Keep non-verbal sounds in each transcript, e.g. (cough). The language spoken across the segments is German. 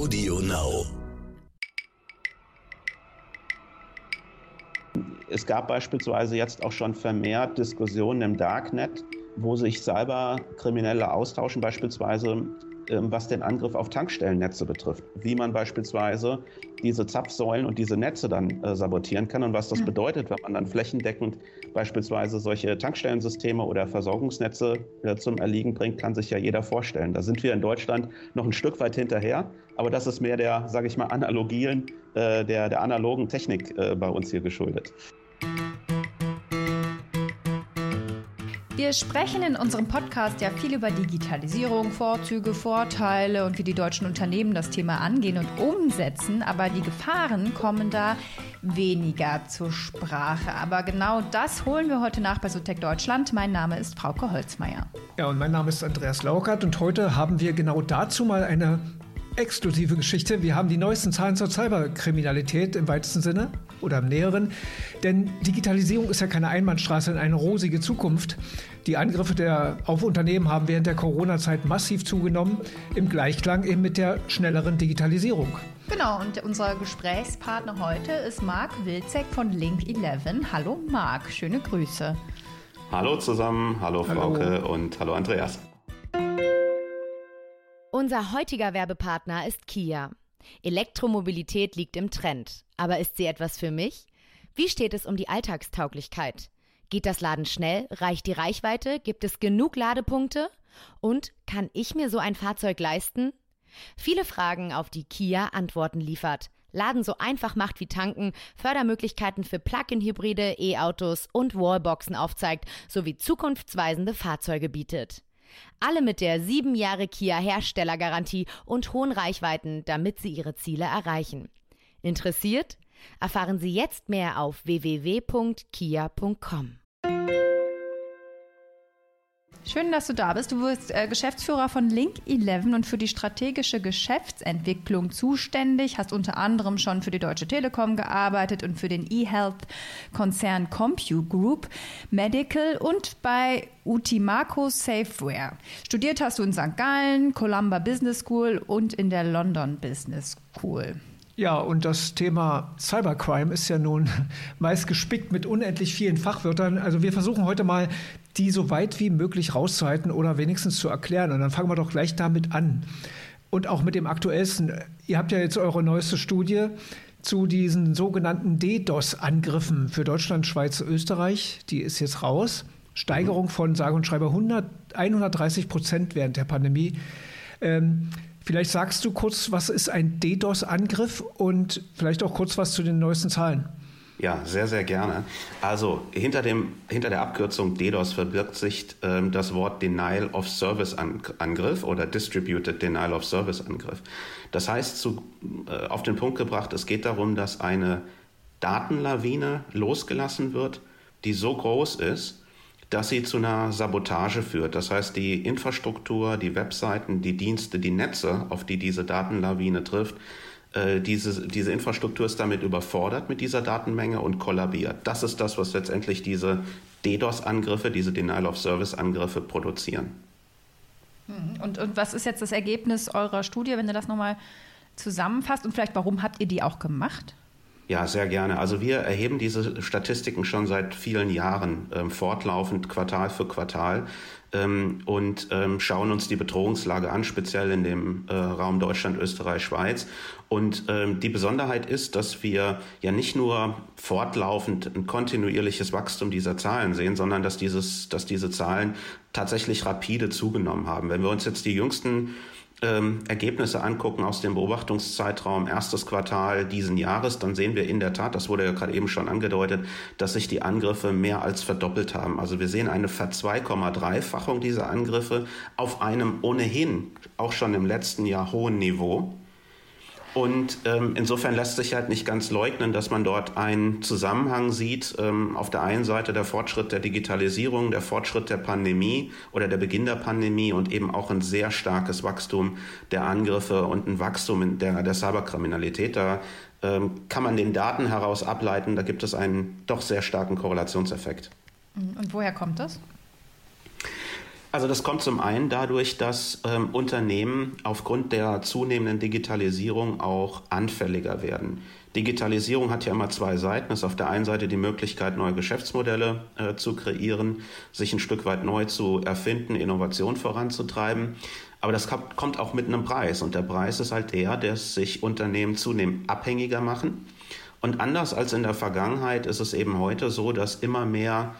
Audio Now. Es gab beispielsweise jetzt auch schon vermehrt Diskussionen im Darknet, wo sich Cyberkriminelle austauschen, beispielsweise was den Angriff auf Tankstellennetze betrifft. Wie man beispielsweise diese Zapfsäulen und diese Netze dann äh, sabotieren kann und was das bedeutet, wenn man dann flächendeckend beispielsweise solche Tankstellensysteme oder Versorgungsnetze äh, zum Erliegen bringt, kann sich ja jeder vorstellen. Da sind wir in Deutschland noch ein Stück weit hinterher, aber das ist mehr der, sage ich mal, Analogien, äh, der, der analogen Technik bei uns hier geschuldet. Wir sprechen in unserem Podcast ja viel über Digitalisierung, Vorzüge, Vorteile und wie die deutschen Unternehmen das Thema angehen und umsetzen, aber die Gefahren kommen da weniger zur Sprache. Aber genau das holen wir heute nach bei Sotec Deutschland. Mein Name ist Frauke Holzmeier. Ja, und mein Name ist Andreas Laukert und heute haben wir genau dazu mal eine exklusive Geschichte. Wir haben die neuesten Zahlen zur Cyberkriminalität im weitesten Sinne oder im näheren. Denn Digitalisierung ist ja keine Einbahnstraße in eine rosige Zukunft. Die Angriffe der, auf Unternehmen haben während der Corona-Zeit massiv zugenommen, im Gleichklang eben mit der schnelleren Digitalisierung. Genau, und unser Gesprächspartner heute ist Marc Wilczek von Link11. Hallo Marc, schöne Grüße. Hallo zusammen, hallo, hallo. Frauke und hallo Andreas. Unser heutiger Werbepartner ist Kia. Elektromobilität liegt im Trend. Aber ist sie etwas für mich? Wie steht es um die Alltagstauglichkeit? Geht das Laden schnell? Reicht die Reichweite? Gibt es genug Ladepunkte? Und kann ich mir so ein Fahrzeug leisten? Viele Fragen, auf die Kia Antworten liefert. Laden so einfach macht wie tanken, Fördermöglichkeiten für Plug-in-Hybride, E-Autos und Wallboxen aufzeigt, sowie zukunftsweisende Fahrzeuge bietet. Alle mit der sieben Jahre Kia Herstellergarantie und hohen Reichweiten, damit Sie Ihre Ziele erreichen. Interessiert? Erfahren Sie jetzt mehr auf www.kia.com. Schön, dass du da bist. Du bist äh, Geschäftsführer von Link11 und für die strategische Geschäftsentwicklung zuständig, hast unter anderem schon für die Deutsche Telekom gearbeitet und für den eHealth-Konzern Compu Group, Medical und bei Utimaco Safeware. Studiert hast du in St. Gallen, Columba Business School und in der London Business School. Ja, und das Thema Cybercrime ist ja nun (laughs) meist gespickt mit unendlich vielen Fachwörtern. Also wir versuchen heute mal, die so weit wie möglich rauszuhalten oder wenigstens zu erklären. Und dann fangen wir doch gleich damit an. Und auch mit dem aktuellsten. Ihr habt ja jetzt eure neueste Studie zu diesen sogenannten DDoS-Angriffen für Deutschland, Schweiz, Österreich. Die ist jetzt raus. Steigerung von sage und schreibe 100, 130 Prozent während der Pandemie. Ähm, Vielleicht sagst du kurz, was ist ein DDoS-Angriff und vielleicht auch kurz was zu den neuesten Zahlen. Ja, sehr, sehr gerne. Also hinter, dem, hinter der Abkürzung DDoS verbirgt sich ähm, das Wort Denial of Service Angriff oder Distributed Denial of Service Angriff. Das heißt, zu, äh, auf den Punkt gebracht, es geht darum, dass eine Datenlawine losgelassen wird, die so groß ist, dass sie zu einer Sabotage führt. Das heißt, die Infrastruktur, die Webseiten, die Dienste, die Netze, auf die diese Datenlawine trifft, äh, diese, diese Infrastruktur ist damit überfordert mit dieser Datenmenge und kollabiert. Das ist das, was letztendlich diese DDoS-Angriffe, diese Denial-of-Service-Angriffe produzieren. Hm. Und, und was ist jetzt das Ergebnis eurer Studie, wenn du das nochmal zusammenfasst? Und vielleicht, warum habt ihr die auch gemacht? Ja, sehr gerne. Also wir erheben diese Statistiken schon seit vielen Jahren ähm, fortlaufend Quartal für Quartal ähm, und ähm, schauen uns die Bedrohungslage an, speziell in dem äh, Raum Deutschland, Österreich, Schweiz. Und ähm, die Besonderheit ist, dass wir ja nicht nur fortlaufend ein kontinuierliches Wachstum dieser Zahlen sehen, sondern dass dieses, dass diese Zahlen tatsächlich rapide zugenommen haben. Wenn wir uns jetzt die jüngsten ähm, Ergebnisse angucken aus dem Beobachtungszeitraum erstes Quartal diesen Jahres, dann sehen wir in der Tat, das wurde ja gerade eben schon angedeutet, dass sich die Angriffe mehr als verdoppelt haben. Also wir sehen eine Ver2,3-fachung dieser Angriffe auf einem ohnehin auch schon im letzten Jahr hohen Niveau. Und ähm, insofern lässt sich halt nicht ganz leugnen, dass man dort einen Zusammenhang sieht. Ähm, auf der einen Seite der Fortschritt der Digitalisierung, der Fortschritt der Pandemie oder der Beginn der Pandemie und eben auch ein sehr starkes Wachstum der Angriffe und ein Wachstum der, der Cyberkriminalität. Da ähm, kann man den Daten heraus ableiten, da gibt es einen doch sehr starken Korrelationseffekt. Und woher kommt das? Also das kommt zum einen dadurch, dass ähm, Unternehmen aufgrund der zunehmenden Digitalisierung auch anfälliger werden. Digitalisierung hat ja immer zwei Seiten. Es ist auf der einen Seite die Möglichkeit, neue Geschäftsmodelle äh, zu kreieren, sich ein Stück weit neu zu erfinden, Innovation voranzutreiben. Aber das kommt auch mit einem Preis. Und der Preis ist halt der, dass sich Unternehmen zunehmend abhängiger machen. Und anders als in der Vergangenheit ist es eben heute so, dass immer mehr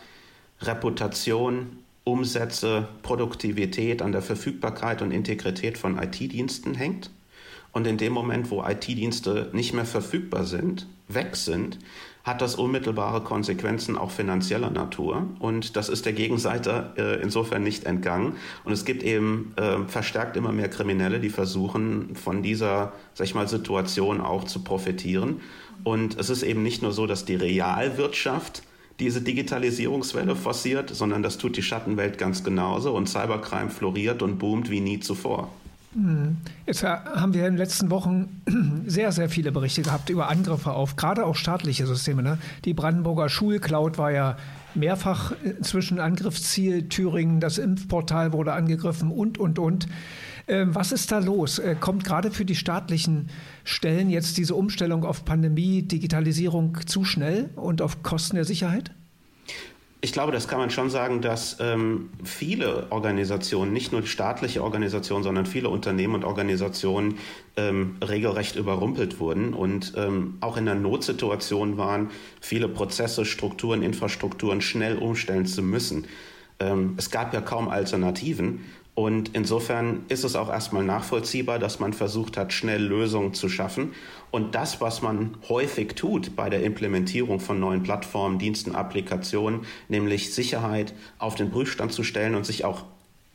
Reputation, Umsätze, Produktivität an der Verfügbarkeit und Integrität von IT-Diensten hängt. Und in dem Moment, wo IT-Dienste nicht mehr verfügbar sind, weg sind, hat das unmittelbare Konsequenzen auch finanzieller Natur. Und das ist der Gegenseite äh, insofern nicht entgangen. Und es gibt eben äh, verstärkt immer mehr Kriminelle, die versuchen, von dieser, sag ich mal, Situation auch zu profitieren. Und es ist eben nicht nur so, dass die Realwirtschaft diese Digitalisierungswelle forciert, sondern das tut die Schattenwelt ganz genauso und Cybercrime floriert und boomt wie nie zuvor. Hm. Jetzt haben wir in den letzten Wochen (clears throat) sehr, sehr viele Berichte gehabt über Angriffe auf gerade auch staatliche Systeme. Ne? Die Brandenburger Schulcloud war ja mehrfach inzwischen Angriffsziel. Thüringen, das Impfportal wurde angegriffen und, und, und. Ähm, was ist da los? Äh, kommt gerade für die staatlichen Stellen jetzt diese Umstellung auf Pandemie, Digitalisierung zu schnell und auf Kosten der Sicherheit? Ich glaube, das kann man schon sagen, dass ähm, viele Organisationen, nicht nur staatliche Organisationen, sondern viele Unternehmen und Organisationen ähm, regelrecht überrumpelt wurden und ähm, auch in einer Notsituation waren, viele Prozesse, Strukturen, Infrastrukturen schnell umstellen zu müssen. Ähm, es gab ja kaum Alternativen und insofern ist es auch erstmal nachvollziehbar, dass man versucht hat, schnell Lösungen zu schaffen. Und das, was man häufig tut bei der Implementierung von neuen Plattformen, Diensten, Applikationen, nämlich Sicherheit auf den Prüfstand zu stellen und sich auch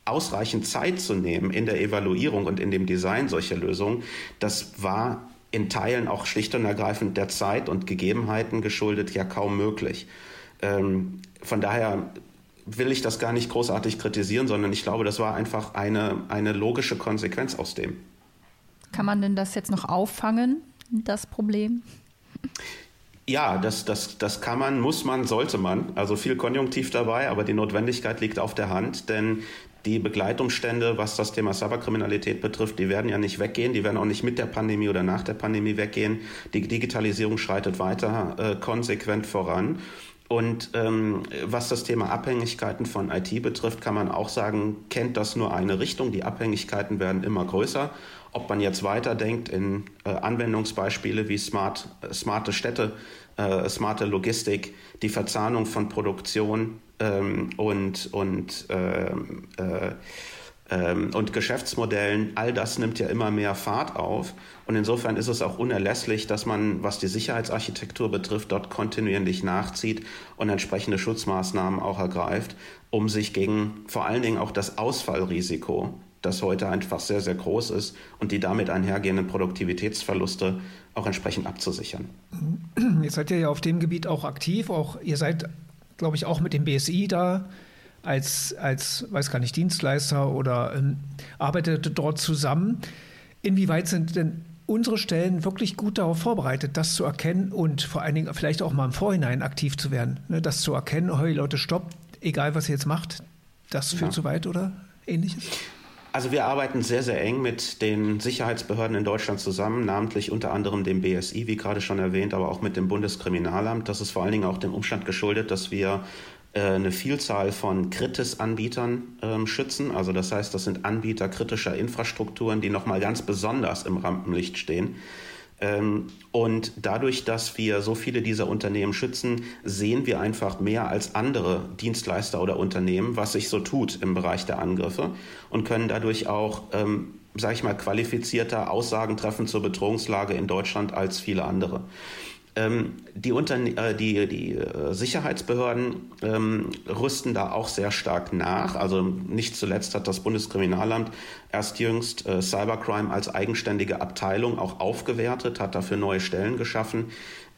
ausreichend Zeit zu nehmen in der Evaluierung und in dem Design solcher Lösungen, das war in Teilen auch schlicht und ergreifend der Zeit und Gegebenheiten geschuldet ja kaum möglich. Ähm, von daher will ich das gar nicht großartig kritisieren, sondern ich glaube, das war einfach eine, eine logische Konsequenz aus dem. Kann man denn das jetzt noch auffangen, das Problem? Ja, das, das, das kann man, muss man, sollte man. Also viel Konjunktiv dabei, aber die Notwendigkeit liegt auf der Hand, denn die Begleitumstände, was das Thema Cyberkriminalität betrifft, die werden ja nicht weggehen, die werden auch nicht mit der Pandemie oder nach der Pandemie weggehen. Die Digitalisierung schreitet weiter äh, konsequent voran. Und ähm, was das Thema Abhängigkeiten von IT betrifft, kann man auch sagen, kennt das nur eine Richtung. Die Abhängigkeiten werden immer größer. Ob man jetzt weiterdenkt in äh, Anwendungsbeispiele wie smart, äh, smarte Städte, äh, smarte Logistik, die Verzahnung von Produktion ähm, und, und ähm, äh, ähm, und Geschäftsmodellen, all das nimmt ja immer mehr Fahrt auf. Und insofern ist es auch unerlässlich, dass man, was die Sicherheitsarchitektur betrifft, dort kontinuierlich nachzieht und entsprechende Schutzmaßnahmen auch ergreift, um sich gegen vor allen Dingen auch das Ausfallrisiko, das heute einfach sehr, sehr groß ist und die damit einhergehenden Produktivitätsverluste auch entsprechend abzusichern. Jetzt seid ihr ja auf dem Gebiet auch aktiv, auch ihr seid, glaube ich, auch mit dem BSI da als, als weiß gar nicht, Dienstleister oder ähm, arbeitet dort zusammen. Inwieweit sind denn unsere Stellen wirklich gut darauf vorbereitet, das zu erkennen und vor allen Dingen vielleicht auch mal im Vorhinein aktiv zu werden? Ne, das zu erkennen, hey Leute, stopp, egal was ihr jetzt macht, das führt ja. zu weit oder ähnliches? Also wir arbeiten sehr, sehr eng mit den Sicherheitsbehörden in Deutschland zusammen, namentlich unter anderem dem BSI, wie gerade schon erwähnt, aber auch mit dem Bundeskriminalamt. Das ist vor allen Dingen auch dem Umstand geschuldet, dass wir eine Vielzahl von Kritis-Anbietern ähm, schützen. Also das heißt, das sind Anbieter kritischer Infrastrukturen, die nochmal ganz besonders im Rampenlicht stehen. Ähm, und dadurch, dass wir so viele dieser Unternehmen schützen, sehen wir einfach mehr als andere Dienstleister oder Unternehmen, was sich so tut im Bereich der Angriffe und können dadurch auch, ähm, sage ich mal, qualifizierter Aussagen treffen zur Bedrohungslage in Deutschland als viele andere. Ähm, die, Unterne äh, die, die äh, Sicherheitsbehörden ähm, rüsten da auch sehr stark nach. Also nicht zuletzt hat das Bundeskriminalamt erst jüngst äh, Cybercrime als eigenständige Abteilung auch aufgewertet, hat dafür neue Stellen geschaffen.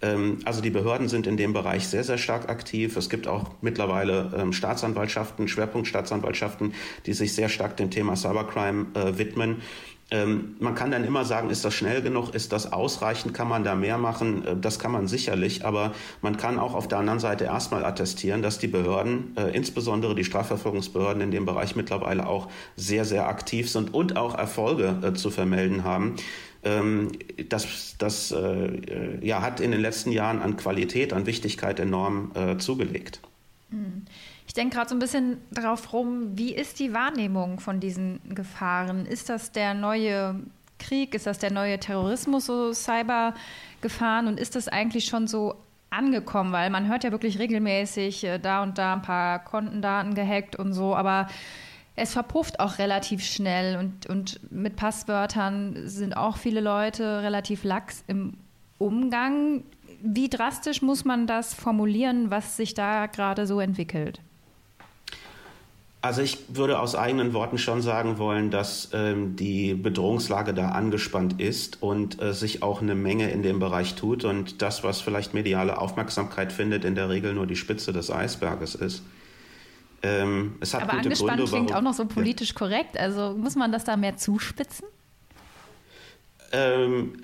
Ähm, also die Behörden sind in dem Bereich sehr, sehr stark aktiv. Es gibt auch mittlerweile ähm, Staatsanwaltschaften, Schwerpunktstaatsanwaltschaften, die sich sehr stark dem Thema Cybercrime äh, widmen. Ähm, man kann dann immer sagen, ist das schnell genug, ist das ausreichend, kann man da mehr machen? Äh, das kann man sicherlich, aber man kann auch auf der anderen Seite erstmal attestieren, dass die Behörden, äh, insbesondere die Strafverfolgungsbehörden in dem Bereich mittlerweile auch sehr, sehr aktiv sind und auch Erfolge äh, zu vermelden haben. Ähm, das das äh, ja, hat in den letzten Jahren an Qualität, an Wichtigkeit enorm äh, zugelegt. Mhm. Ich denke gerade so ein bisschen darauf rum, wie ist die Wahrnehmung von diesen Gefahren? Ist das der neue Krieg? Ist das der neue Terrorismus, so Cybergefahren? Und ist das eigentlich schon so angekommen? Weil man hört ja wirklich regelmäßig äh, da und da ein paar Kontendaten gehackt und so, aber es verpufft auch relativ schnell und, und mit Passwörtern sind auch viele Leute relativ lax im Umgang. Wie drastisch muss man das formulieren, was sich da gerade so entwickelt? Also ich würde aus eigenen Worten schon sagen wollen, dass ähm, die Bedrohungslage da angespannt ist und äh, sich auch eine Menge in dem Bereich tut und das, was vielleicht mediale Aufmerksamkeit findet, in der Regel nur die Spitze des Eisberges ist. Ähm, es hat Aber gute angespannt Gründe, klingt auch noch so politisch ja. korrekt. Also muss man das da mehr zuspitzen? Ähm,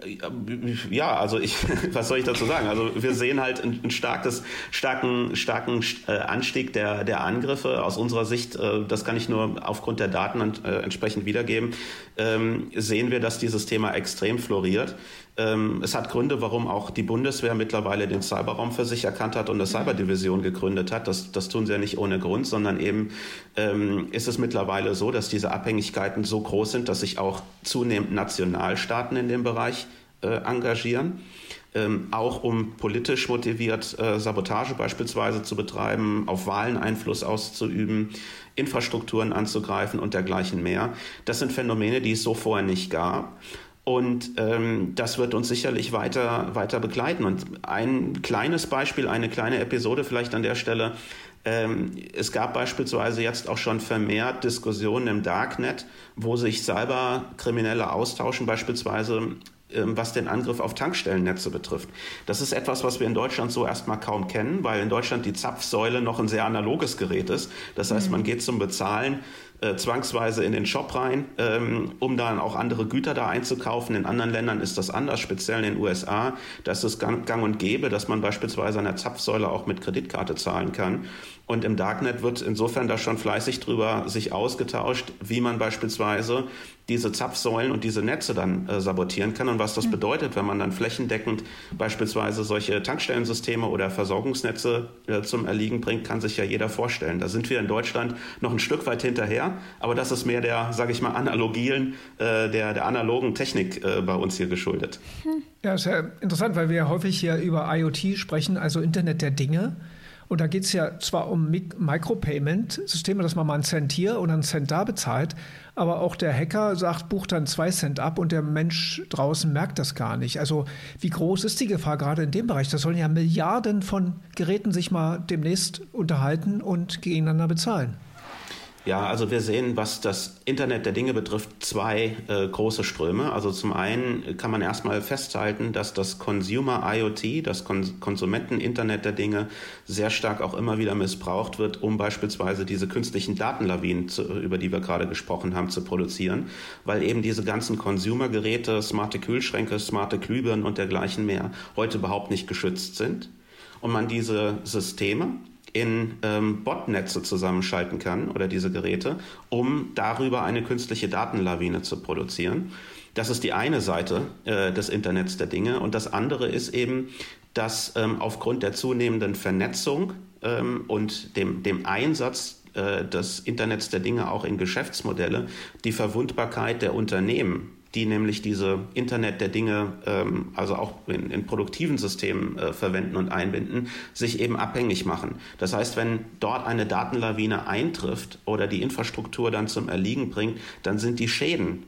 ja, also ich, (laughs) was soll ich dazu sagen? Also wir sehen halt ein, ein starkes, starken, starken äh, Anstieg der, der Angriffe. Aus unserer Sicht, äh, das kann ich nur aufgrund der Daten äh, entsprechend wiedergeben, ähm, sehen wir, dass dieses Thema extrem floriert. Ähm, es hat Gründe, warum auch die Bundeswehr mittlerweile den Cyberraum für sich erkannt hat und eine Cyberdivision gegründet hat. Das, das tun sie ja nicht ohne Grund, sondern eben ähm, ist es mittlerweile so, dass diese Abhängigkeiten so groß sind, dass sich auch zunehmend Nationalstaaten in dem Bereich äh, engagieren. Ähm, auch um politisch motiviert äh, Sabotage beispielsweise zu betreiben, auf Wahlen Einfluss auszuüben, Infrastrukturen anzugreifen und dergleichen mehr. Das sind Phänomene, die es so vorher nicht gab. Und ähm, das wird uns sicherlich weiter, weiter begleiten. Und ein kleines Beispiel, eine kleine Episode vielleicht an der Stelle. Ähm, es gab beispielsweise jetzt auch schon vermehrt Diskussionen im Darknet, wo sich Cyberkriminelle austauschen, beispielsweise was den Angriff auf Tankstellennetze betrifft. Das ist etwas, was wir in Deutschland so erstmal kaum kennen, weil in Deutschland die Zapfsäule noch ein sehr analoges Gerät ist. Das heißt, man mhm. geht zum Bezahlen äh, zwangsweise in den Shop rein, ähm, um dann auch andere Güter da einzukaufen. In anderen Ländern ist das anders, speziell in den USA. Da ist es gang, gang und gäbe, dass man beispielsweise an der Zapfsäule auch mit Kreditkarte zahlen kann. Und im Darknet wird insofern da schon fleißig drüber sich ausgetauscht, wie man beispielsweise diese Zapfsäulen und diese Netze dann äh, sabotieren kann und was das bedeutet, wenn man dann flächendeckend beispielsweise solche Tankstellensysteme oder Versorgungsnetze äh, zum Erliegen bringt, kann sich ja jeder vorstellen. Da sind wir in Deutschland noch ein Stück weit hinterher, aber das ist mehr der, sage ich mal, analogilen, äh, der, der analogen Technik äh, bei uns hier geschuldet. Ja, ist ja interessant, weil wir ja häufig hier über IoT sprechen, also Internet der Dinge. Und da geht es ja zwar um Micropayment-Systeme, dass man mal einen Cent hier oder einen Cent da bezahlt, aber auch der Hacker sagt, bucht dann zwei Cent ab und der Mensch draußen merkt das gar nicht. Also wie groß ist die Gefahr gerade in dem Bereich? Da sollen ja Milliarden von Geräten sich mal demnächst unterhalten und gegeneinander bezahlen. Ja, also wir sehen, was das Internet der Dinge betrifft, zwei äh, große Ströme. Also zum einen kann man erstmal festhalten, dass das Consumer IoT, das Kon Konsumenten-Internet der Dinge, sehr stark auch immer wieder missbraucht wird, um beispielsweise diese künstlichen Datenlawinen, zu, über die wir gerade gesprochen haben, zu produzieren, weil eben diese ganzen Consumer-Geräte, smarte Kühlschränke, smarte Glühbirnen und dergleichen mehr heute überhaupt nicht geschützt sind und man diese Systeme in ähm, Botnetze zusammenschalten kann oder diese Geräte, um darüber eine künstliche Datenlawine zu produzieren. Das ist die eine Seite äh, des Internets der Dinge. Und das andere ist eben, dass ähm, aufgrund der zunehmenden Vernetzung ähm, und dem, dem Einsatz äh, des Internets der Dinge auch in Geschäftsmodelle die Verwundbarkeit der Unternehmen die nämlich diese Internet der Dinge, ähm, also auch in, in produktiven Systemen äh, verwenden und einbinden, sich eben abhängig machen. Das heißt, wenn dort eine Datenlawine eintrifft oder die Infrastruktur dann zum Erliegen bringt, dann sind die Schäden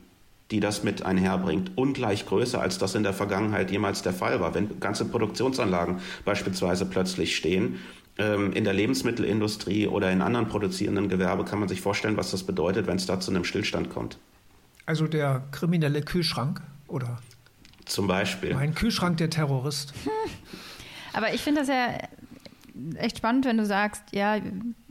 die das mit einherbringt, ungleich größer, als das in der Vergangenheit jemals der Fall war. Wenn ganze Produktionsanlagen beispielsweise plötzlich stehen, ähm, in der Lebensmittelindustrie oder in anderen produzierenden Gewerbe, kann man sich vorstellen, was das bedeutet, wenn es da zu einem Stillstand kommt. Also der kriminelle Kühlschrank, oder? Zum Beispiel. Ein Kühlschrank der Terrorist. (laughs) Aber ich finde das ja echt spannend, wenn du sagst, ja,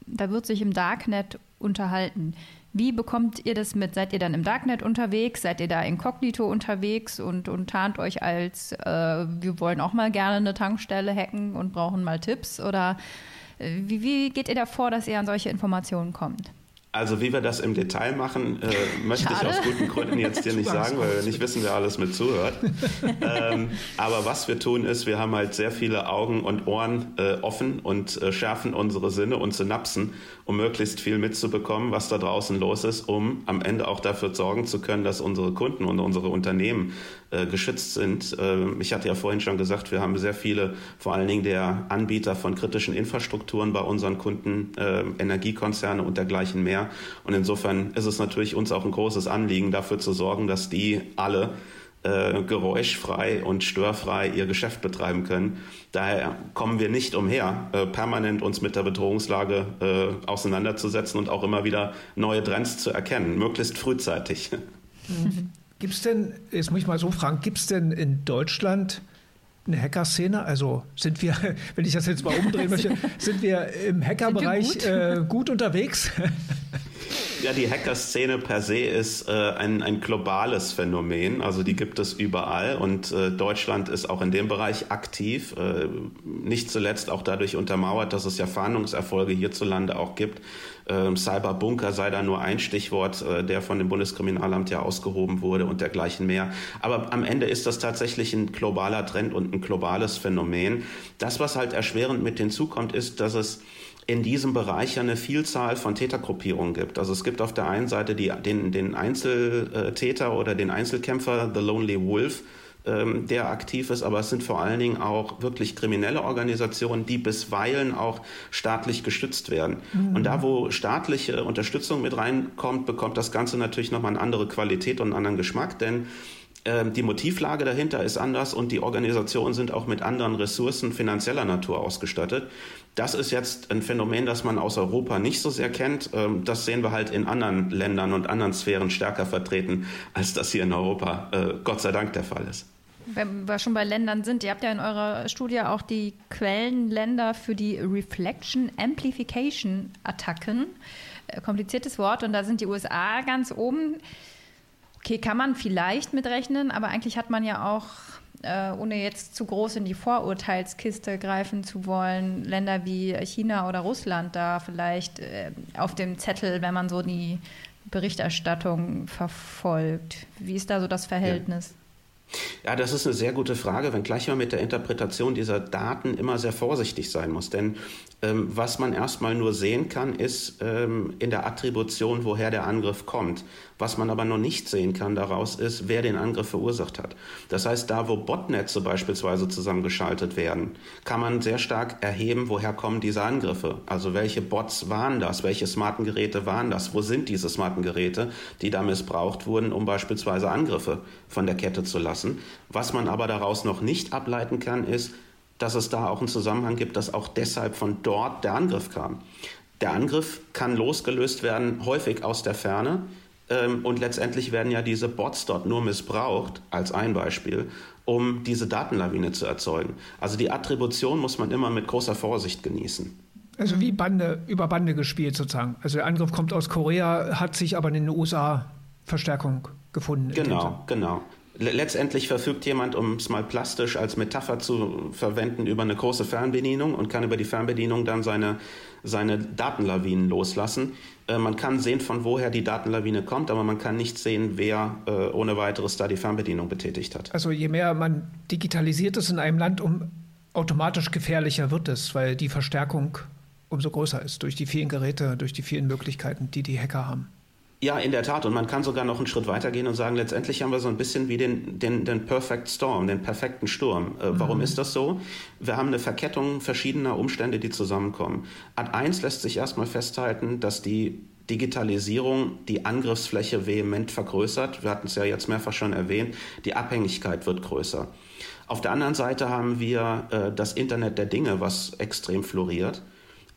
da wird sich im Darknet unterhalten. Wie bekommt ihr das mit? Seid ihr dann im Darknet unterwegs? Seid ihr da inkognito unterwegs und, und tarnt euch als, äh, wir wollen auch mal gerne eine Tankstelle hacken und brauchen mal Tipps? Oder äh, wie, wie geht ihr davor, dass ihr an solche Informationen kommt? Also wie wir das im Detail machen, äh, möchte Schade. ich aus guten Gründen jetzt dir nicht sagen, weil wir nicht wissen, wer alles mit zuhört. (laughs) ähm, aber was wir tun ist, wir haben halt sehr viele Augen und Ohren äh, offen und äh, schärfen unsere Sinne und Synapsen, um möglichst viel mitzubekommen, was da draußen los ist, um am Ende auch dafür sorgen zu können, dass unsere Kunden und unsere Unternehmen äh, geschützt sind. Ähm, ich hatte ja vorhin schon gesagt, wir haben sehr viele, vor allen Dingen der Anbieter von kritischen Infrastrukturen bei unseren Kunden, äh, Energiekonzerne und dergleichen mehr. Und insofern ist es natürlich uns auch ein großes Anliegen, dafür zu sorgen, dass die alle äh, geräuschfrei und störfrei ihr Geschäft betreiben können. Daher kommen wir nicht umher, äh, permanent uns mit der Bedrohungslage äh, auseinanderzusetzen und auch immer wieder neue Trends zu erkennen, möglichst frühzeitig. Mhm. (laughs) Gibt es denn, jetzt muss ich mal so fragen, gibt es denn in Deutschland eine Hacker-Szene? Also sind wir, (laughs) wenn ich das jetzt mal (laughs) umdrehen möchte, sind wir im Hackerbereich gut? Äh, gut unterwegs? (laughs) Ja, die Hacker-Szene per se ist äh, ein, ein globales Phänomen. Also die gibt es überall und äh, Deutschland ist auch in dem Bereich aktiv. Äh, nicht zuletzt auch dadurch untermauert, dass es ja Fahndungserfolge hierzulande auch gibt. Ähm, Cyberbunker sei da nur ein Stichwort, äh, der von dem Bundeskriminalamt ja ausgehoben wurde und dergleichen mehr. Aber am Ende ist das tatsächlich ein globaler Trend und ein globales Phänomen. Das, was halt erschwerend mit hinzukommt, ist, dass es in diesem Bereich eine Vielzahl von Tätergruppierungen gibt. Also es gibt auf der einen Seite die, den, den Einzeltäter oder den Einzelkämpfer, The Lonely Wolf, ähm, der aktiv ist, aber es sind vor allen Dingen auch wirklich kriminelle Organisationen, die bisweilen auch staatlich gestützt werden. Mhm. Und da, wo staatliche Unterstützung mit reinkommt, bekommt das Ganze natürlich nochmal eine andere Qualität und einen anderen Geschmack, denn ähm, die Motivlage dahinter ist anders und die Organisationen sind auch mit anderen Ressourcen finanzieller Natur ausgestattet. Das ist jetzt ein Phänomen, das man aus Europa nicht so sehr kennt. Ähm, das sehen wir halt in anderen Ländern und anderen Sphären stärker vertreten, als das hier in Europa äh, Gott sei Dank der Fall ist. Wenn wir schon bei Ländern sind, ihr habt ja in eurer Studie auch die Quellenländer für die Reflection Amplification Attacken. Äh, kompliziertes Wort und da sind die USA ganz oben. Okay, kann man vielleicht mitrechnen, aber eigentlich hat man ja auch, äh, ohne jetzt zu groß in die Vorurteilskiste greifen zu wollen, Länder wie China oder Russland da vielleicht äh, auf dem Zettel, wenn man so die Berichterstattung verfolgt. Wie ist da so das Verhältnis? Ja. Ja, das ist eine sehr gute Frage, wenngleich man mit der Interpretation dieser Daten immer sehr vorsichtig sein muss. Denn was man erstmal nur sehen kann, ist ähm, in der Attribution, woher der Angriff kommt. Was man aber noch nicht sehen kann daraus ist, wer den Angriff verursacht hat. Das heißt, da wo Botnetze beispielsweise zusammengeschaltet werden, kann man sehr stark erheben, woher kommen diese Angriffe. Also welche Bots waren das, welche smarten Geräte waren das, wo sind diese smarten Geräte, die da missbraucht wurden, um beispielsweise Angriffe von der Kette zu lassen. Was man aber daraus noch nicht ableiten kann, ist, dass es da auch einen Zusammenhang gibt, dass auch deshalb von dort der Angriff kam. Der Angriff kann losgelöst werden, häufig aus der Ferne. Ähm, und letztendlich werden ja diese Bots dort nur missbraucht, als ein Beispiel, um diese Datenlawine zu erzeugen. Also die Attribution muss man immer mit großer Vorsicht genießen. Also wie Bande über Bande gespielt sozusagen. Also der Angriff kommt aus Korea, hat sich aber in den USA Verstärkung gefunden. Genau, genau. Letztendlich verfügt jemand, um es mal plastisch als Metapher zu verwenden, über eine große Fernbedienung und kann über die Fernbedienung dann seine, seine Datenlawinen loslassen. Äh, man kann sehen, von woher die Datenlawine kommt, aber man kann nicht sehen, wer äh, ohne weiteres da die Fernbedienung betätigt hat. Also je mehr man digitalisiert ist in einem Land, um automatisch gefährlicher wird es, weil die Verstärkung umso größer ist durch die vielen Geräte, durch die vielen Möglichkeiten, die die Hacker haben. Ja, in der Tat. Und man kann sogar noch einen Schritt weitergehen und sagen, letztendlich haben wir so ein bisschen wie den, den, den Perfect Storm, den perfekten Sturm. Äh, warum mhm. ist das so? Wir haben eine Verkettung verschiedener Umstände, die zusammenkommen. Ad 1 lässt sich erstmal festhalten, dass die Digitalisierung die Angriffsfläche vehement vergrößert. Wir hatten es ja jetzt mehrfach schon erwähnt. Die Abhängigkeit wird größer. Auf der anderen Seite haben wir äh, das Internet der Dinge, was extrem floriert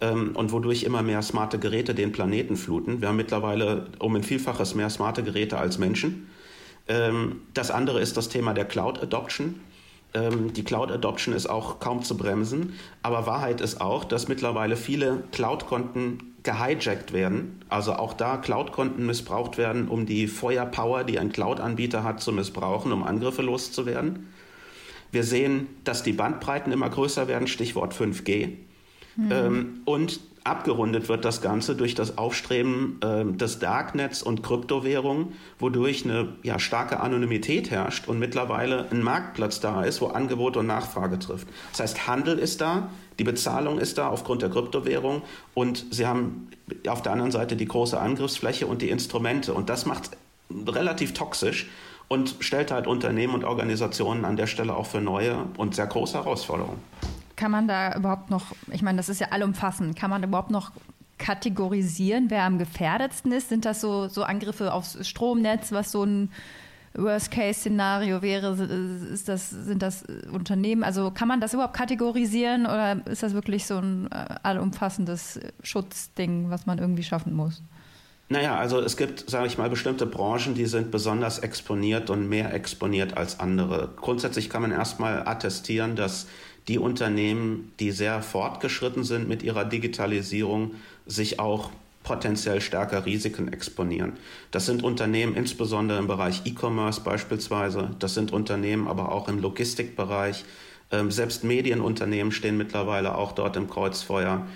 ähm, und wodurch immer mehr smarte Geräte den Planeten fluten. Wir haben mittlerweile um ein Vielfaches mehr smarte Geräte als Menschen. Ähm, das andere ist das Thema der Cloud Adoption. Ähm, die Cloud Adoption ist auch kaum zu bremsen, aber Wahrheit ist auch, dass mittlerweile viele Cloud-Konten gehijackt werden. Also auch da Cloud-Konten missbraucht werden, um die Feuerpower, die ein Cloud-Anbieter hat, zu missbrauchen, um Angriffe loszuwerden. Wir sehen, dass die Bandbreiten immer größer werden, Stichwort 5G. Mhm. Ähm, und abgerundet wird das Ganze durch das Aufstreben äh, des Darknets und Kryptowährungen, wodurch eine ja, starke Anonymität herrscht und mittlerweile ein Marktplatz da ist, wo Angebot und Nachfrage trifft. Das heißt, Handel ist da, die Bezahlung ist da aufgrund der Kryptowährung und sie haben auf der anderen Seite die große Angriffsfläche und die Instrumente. Und das macht relativ toxisch und stellt halt Unternehmen und Organisationen an der Stelle auch für neue und sehr große Herausforderungen. Kann man da überhaupt noch, ich meine, das ist ja allumfassend, kann man überhaupt noch kategorisieren, wer am gefährdetsten ist? Sind das so, so Angriffe aufs Stromnetz, was so ein Worst-Case-Szenario wäre? Ist das, sind das Unternehmen? Also kann man das überhaupt kategorisieren oder ist das wirklich so ein äh, allumfassendes Schutzding, was man irgendwie schaffen muss? Naja, also es gibt, sage ich mal, bestimmte Branchen, die sind besonders exponiert und mehr exponiert als andere. Grundsätzlich kann man erstmal attestieren, dass die Unternehmen, die sehr fortgeschritten sind mit ihrer Digitalisierung, sich auch potenziell stärker Risiken exponieren. Das sind Unternehmen insbesondere im Bereich E-Commerce beispielsweise, das sind Unternehmen aber auch im Logistikbereich. Ähm, selbst Medienunternehmen stehen mittlerweile auch dort im Kreuzfeuer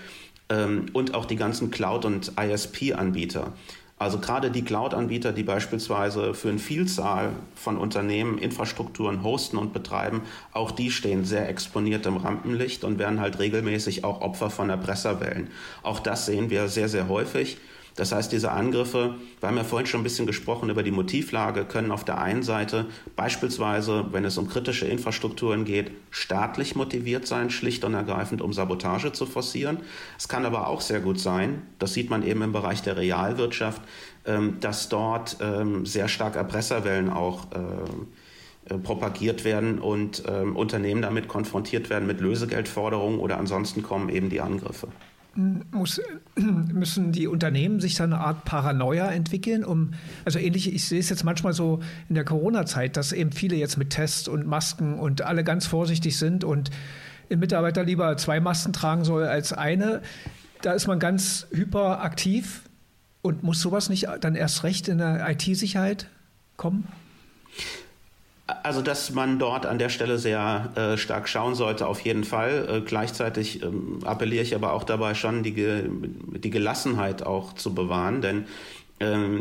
ähm, und auch die ganzen Cloud- und ISP-Anbieter. Also gerade die Cloud-Anbieter, die beispielsweise für eine Vielzahl von Unternehmen Infrastrukturen hosten und betreiben, auch die stehen sehr exponiert im Rampenlicht und werden halt regelmäßig auch Opfer von Erpresserwellen. Auch das sehen wir sehr, sehr häufig. Das heißt, diese Angriffe, wir haben ja vorhin schon ein bisschen gesprochen über die Motivlage, können auf der einen Seite beispielsweise, wenn es um kritische Infrastrukturen geht, staatlich motiviert sein, schlicht und ergreifend, um Sabotage zu forcieren. Es kann aber auch sehr gut sein, das sieht man eben im Bereich der Realwirtschaft, ähm, dass dort ähm, sehr stark Erpresserwellen auch äh, äh, propagiert werden und ähm, Unternehmen damit konfrontiert werden mit Lösegeldforderungen oder ansonsten kommen eben die Angriffe muss, (clears throat) müssen die Unternehmen sich dann eine Art Paranoia entwickeln, um, also ähnlich, ich sehe es jetzt manchmal so in der Corona-Zeit, dass eben viele jetzt mit Tests und Masken und alle ganz vorsichtig sind und ein Mitarbeiter lieber zwei Masken tragen soll als eine. Da ist man ganz hyperaktiv und muss sowas nicht dann erst recht in der IT-Sicherheit kommen? Also, dass man dort an der Stelle sehr äh, stark schauen sollte, auf jeden Fall. Äh, gleichzeitig ähm, appelliere ich aber auch dabei schon, die, die Gelassenheit auch zu bewahren, denn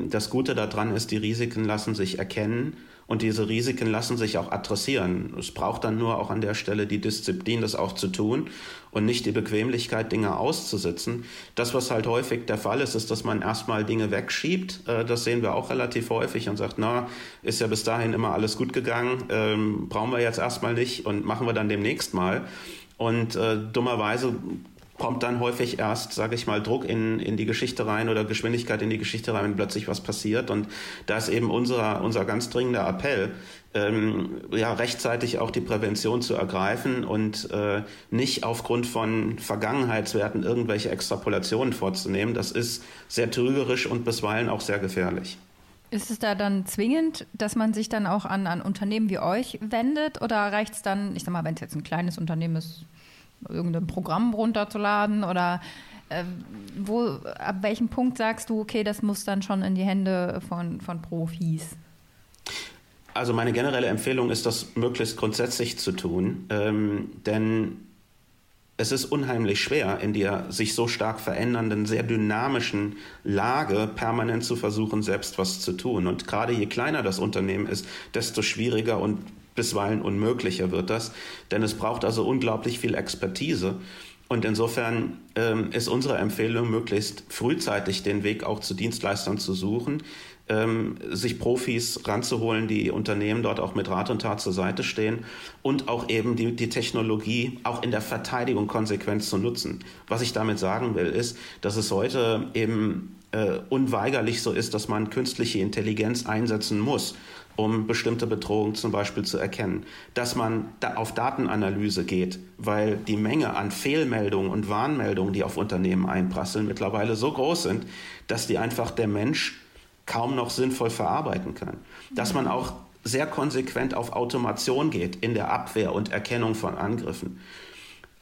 das Gute daran ist, die Risiken lassen sich erkennen und diese Risiken lassen sich auch adressieren. Es braucht dann nur auch an der Stelle die Disziplin, das auch zu tun und nicht die Bequemlichkeit, Dinge auszusitzen. Das, was halt häufig der Fall ist, ist, dass man erstmal Dinge wegschiebt. Äh, das sehen wir auch relativ häufig und sagt, na, ist ja bis dahin immer alles gut gegangen, ähm, brauchen wir jetzt erstmal nicht und machen wir dann demnächst mal. Und äh, dummerweise kommt dann häufig erst, sage ich mal, Druck in, in die Geschichte rein oder Geschwindigkeit in die Geschichte rein, wenn plötzlich was passiert. Und da ist eben unser, unser ganz dringender Appell, ähm, ja, rechtzeitig auch die Prävention zu ergreifen und äh, nicht aufgrund von Vergangenheitswerten irgendwelche Extrapolationen vorzunehmen. Das ist sehr trügerisch und bisweilen auch sehr gefährlich. Ist es da dann zwingend, dass man sich dann auch an, an Unternehmen wie euch wendet oder reicht es dann, ich sag mal, wenn es jetzt ein kleines Unternehmen ist, irgendein Programm runterzuladen oder äh, wo, ab welchem Punkt sagst du, okay, das muss dann schon in die Hände von, von Profis? Also meine generelle Empfehlung ist, das möglichst grundsätzlich zu tun, ähm, denn es ist unheimlich schwer, in der sich so stark verändernden, sehr dynamischen Lage permanent zu versuchen, selbst was zu tun. Und gerade je kleiner das Unternehmen ist, desto schwieriger und bisweilen unmöglicher wird das, denn es braucht also unglaublich viel Expertise. Und insofern ähm, ist unsere Empfehlung, möglichst frühzeitig den Weg auch zu Dienstleistern zu suchen, ähm, sich Profis ranzuholen, die Unternehmen dort auch mit Rat und Tat zur Seite stehen und auch eben die, die Technologie auch in der Verteidigung konsequent zu nutzen. Was ich damit sagen will, ist, dass es heute eben äh, unweigerlich so ist, dass man künstliche Intelligenz einsetzen muss um bestimmte Bedrohungen zum Beispiel zu erkennen. Dass man da auf Datenanalyse geht, weil die Menge an Fehlmeldungen und Warnmeldungen, die auf Unternehmen einprasseln, mittlerweile so groß sind, dass die einfach der Mensch kaum noch sinnvoll verarbeiten kann. Dass man auch sehr konsequent auf Automation geht in der Abwehr und Erkennung von Angriffen.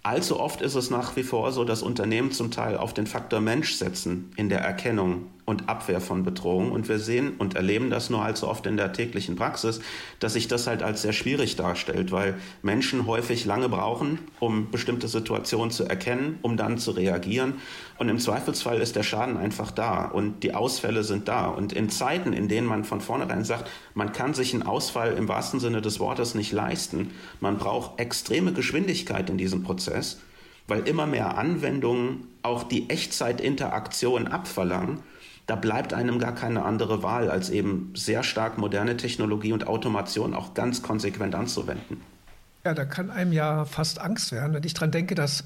Allzu oft ist es nach wie vor so, dass Unternehmen zum Teil auf den Faktor Mensch setzen in der Erkennung und Abwehr von Bedrohungen. Und wir sehen und erleben das nur allzu oft in der täglichen Praxis, dass sich das halt als sehr schwierig darstellt, weil Menschen häufig lange brauchen, um bestimmte Situationen zu erkennen, um dann zu reagieren. Und im Zweifelsfall ist der Schaden einfach da und die Ausfälle sind da. Und in Zeiten, in denen man von vornherein sagt, man kann sich einen Ausfall im wahrsten Sinne des Wortes nicht leisten, man braucht extreme Geschwindigkeit in diesem Prozess, weil immer mehr Anwendungen auch die Echtzeitinteraktion abverlangen da bleibt einem gar keine andere Wahl, als eben sehr stark moderne Technologie und Automation auch ganz konsequent anzuwenden. Ja, da kann einem ja fast Angst werden, wenn ich daran denke, dass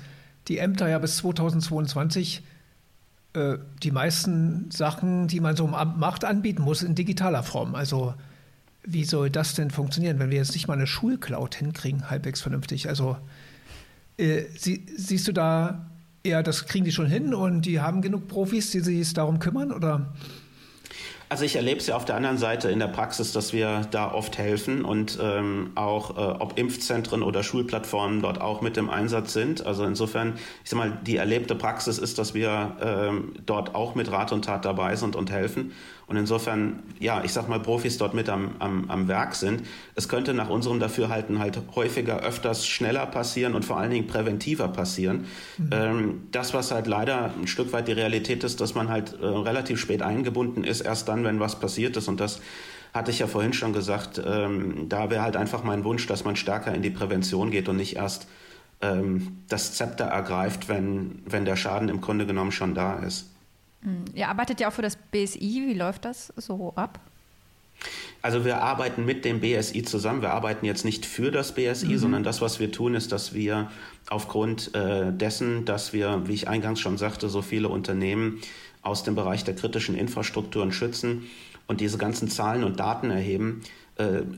die Ämter ja bis 2022 äh, die meisten Sachen, die man so im Amt macht, anbieten muss in digitaler Form. Also wie soll das denn funktionieren, wenn wir jetzt nicht mal eine Schulcloud hinkriegen, halbwegs vernünftig? Also äh, sie, siehst du da ja, das kriegen die schon hin und die haben genug Profis, die sich darum kümmern, oder? Also ich erlebe es ja auf der anderen Seite in der Praxis, dass wir da oft helfen und ähm, auch äh, ob Impfzentren oder Schulplattformen dort auch mit im Einsatz sind. Also insofern, ich sag mal, die erlebte Praxis ist, dass wir ähm, dort auch mit Rat und Tat dabei sind und helfen. Und insofern, ja, ich sag mal, Profis dort mit am, am, am Werk sind. Es könnte nach unserem Dafürhalten halt häufiger, öfters schneller passieren und vor allen Dingen präventiver passieren. Mhm. Ähm, das, was halt leider ein Stück weit die Realität ist, dass man halt äh, relativ spät eingebunden ist, erst dann, wenn was passiert ist. Und das hatte ich ja vorhin schon gesagt, ähm, da wäre halt einfach mein Wunsch, dass man stärker in die Prävention geht und nicht erst ähm, das Zepter ergreift, wenn, wenn der Schaden im Grunde genommen schon da ist. Hm. Ihr arbeitet ja auch für das BSI. Wie läuft das so ab? Also wir arbeiten mit dem BSI zusammen. Wir arbeiten jetzt nicht für das BSI, mhm. sondern das, was wir tun, ist, dass wir aufgrund äh, dessen, dass wir, wie ich eingangs schon sagte, so viele Unternehmen aus dem Bereich der kritischen Infrastrukturen schützen und diese ganzen Zahlen und Daten erheben,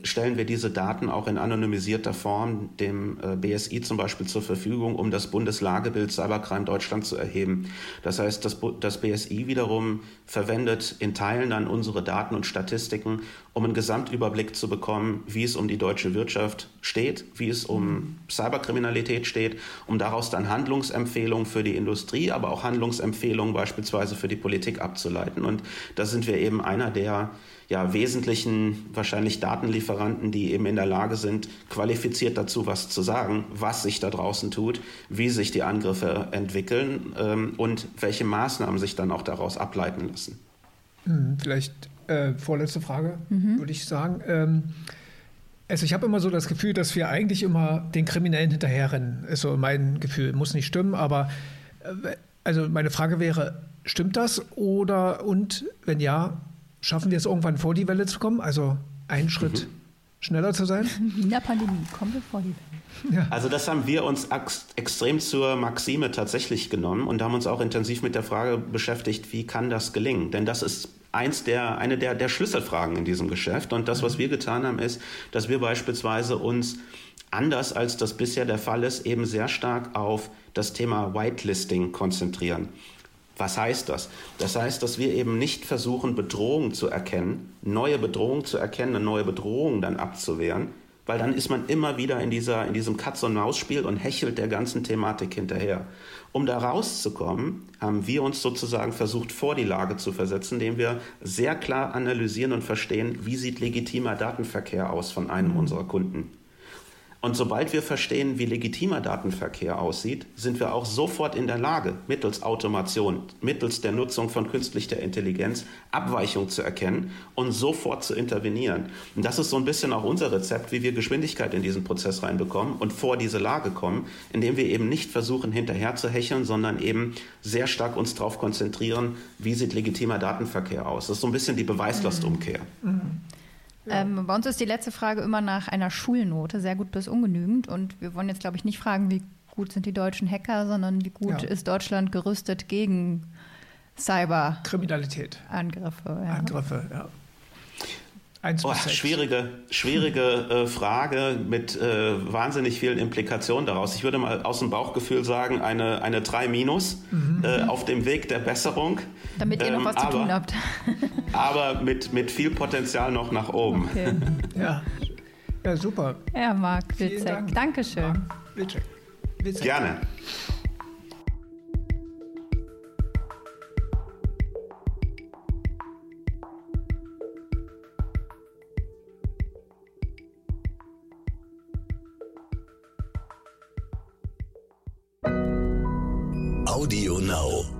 stellen wir diese Daten auch in anonymisierter Form dem äh, BSI zum Beispiel zur Verfügung, um das Bundeslagebild Cybercrime Deutschland zu erheben. Das heißt, das BSI wiederum verwendet in Teilen dann unsere Daten und Statistiken, um einen Gesamtüberblick zu bekommen, wie es um die deutsche Wirtschaft steht, wie es um Cyberkriminalität steht, um daraus dann Handlungsempfehlungen für die Industrie, aber auch Handlungsempfehlungen beispielsweise für die Politik abzuleiten. Und da sind wir eben einer der ja, wesentlichen wahrscheinlich Datenlieferanten, die eben in der Lage sind, qualifiziert dazu was zu sagen, was sich da draußen tut, wie sich die Angriffe entwickeln ähm, und welche Maßnahmen sich dann auch daraus ableiten lassen. Hm, vielleicht äh, vorletzte Frage, mhm. würde ich sagen. Ähm, also ich habe immer so das Gefühl, dass wir eigentlich immer den Kriminellen hinterherrennen. Ist so mein Gefühl, muss nicht stimmen, aber äh, also meine Frage wäre, stimmt das oder und wenn ja, Schaffen wir es irgendwann vor die Welle zu kommen? Also einen Schritt mhm. schneller zu sein? Wie in der Pandemie, kommen wir vor die Welle. Ja. Also das haben wir uns extrem zur Maxime tatsächlich genommen und haben uns auch intensiv mit der Frage beschäftigt, wie kann das gelingen? Denn das ist eins der, eine der, der Schlüsselfragen in diesem Geschäft. Und das, was mhm. wir getan haben, ist, dass wir beispielsweise uns anders als das bisher der Fall ist, eben sehr stark auf das Thema Whitelisting konzentrieren. Was heißt das? Das heißt, dass wir eben nicht versuchen, Bedrohungen zu erkennen, neue Bedrohungen zu erkennen, eine neue Bedrohung dann abzuwehren, weil dann ist man immer wieder in, dieser, in diesem Katz-und-Maus-Spiel und hechelt der ganzen Thematik hinterher. Um da rauszukommen, haben wir uns sozusagen versucht, vor die Lage zu versetzen, indem wir sehr klar analysieren und verstehen, wie sieht legitimer Datenverkehr aus von einem unserer Kunden. Und sobald wir verstehen, wie legitimer Datenverkehr aussieht, sind wir auch sofort in der Lage, mittels Automation, mittels der Nutzung von künstlicher Intelligenz Abweichung zu erkennen und sofort zu intervenieren. Und das ist so ein bisschen auch unser Rezept, wie wir Geschwindigkeit in diesen Prozess reinbekommen und vor diese Lage kommen, indem wir eben nicht versuchen, hinterher zu hecheln, sondern eben sehr stark uns darauf konzentrieren, wie sieht legitimer Datenverkehr aus. Das ist so ein bisschen die Beweislastumkehr. Mhm. Mhm. Ähm, bei uns ist die letzte Frage immer nach einer Schulnote, sehr gut bis ungenügend. Und wir wollen jetzt, glaube ich, nicht fragen, wie gut sind die deutschen Hacker, sondern wie gut ja. ist Deutschland gerüstet gegen Cyber. Kriminalität. Angriffe. Ja. Angriffe, ja. Oh, schwierige schwierige äh, Frage mit äh, wahnsinnig vielen Implikationen daraus. Ich würde mal aus dem Bauchgefühl sagen, eine, eine 3 minus mhm. äh, auf dem Weg der Besserung. Damit ihr ähm, noch was aber, zu tun habt. (laughs) aber mit, mit viel Potenzial noch nach oben. Okay. Ja. ja, super. Ja, Marc Wilczek. Dank. Dankeschön. Marc Wilczek. Gerne. Audio Now.